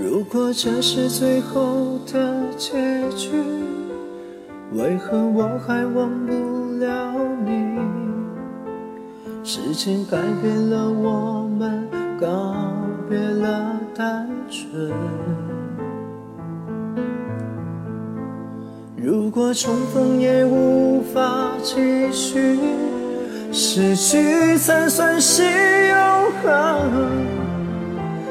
如果这是最后的结局，为何我还忘不了你？时间改变了我们，告别了单纯。如果重逢也无法继续，失去才算是永恒。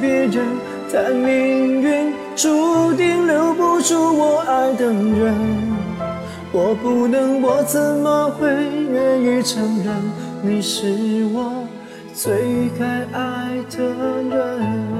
别人？但命运注定留不住我爱的人。我不能，我怎么会愿意承认你是我最该爱的人？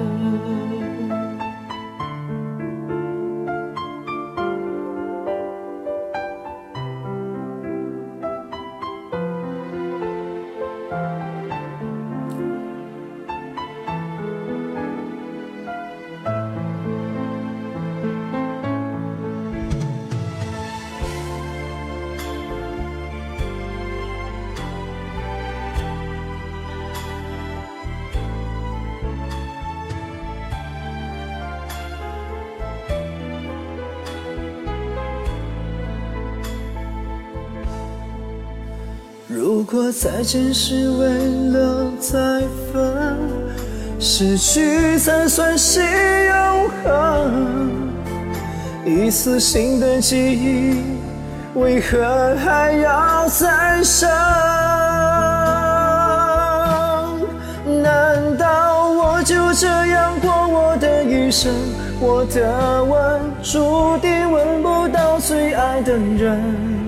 如果再见是为了再分，失去才算是永恒。一丝新的记忆，为何还要再生？难道我就这样过我的一生？我的吻注定吻不到最爱的人。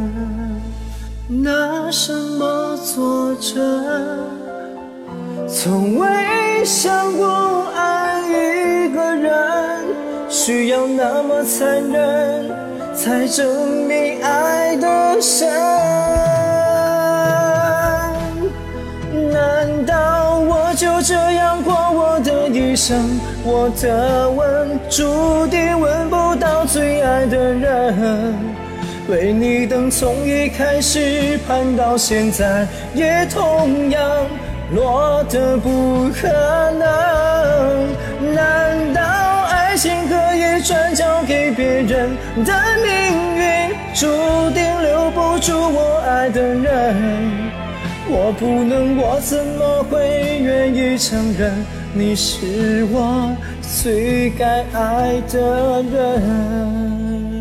拿什么作证？从未想过爱一个人需要那么残忍，才证明爱的深。难道我就这样过我的一生？我的吻注定吻不到最爱的人。为你等从一开始盼到现在，也同样落得不可能。难道爱情可以转交给别人？的命运注定留不住我爱的人。我不能，我怎么会愿意承认你是我最该爱的人？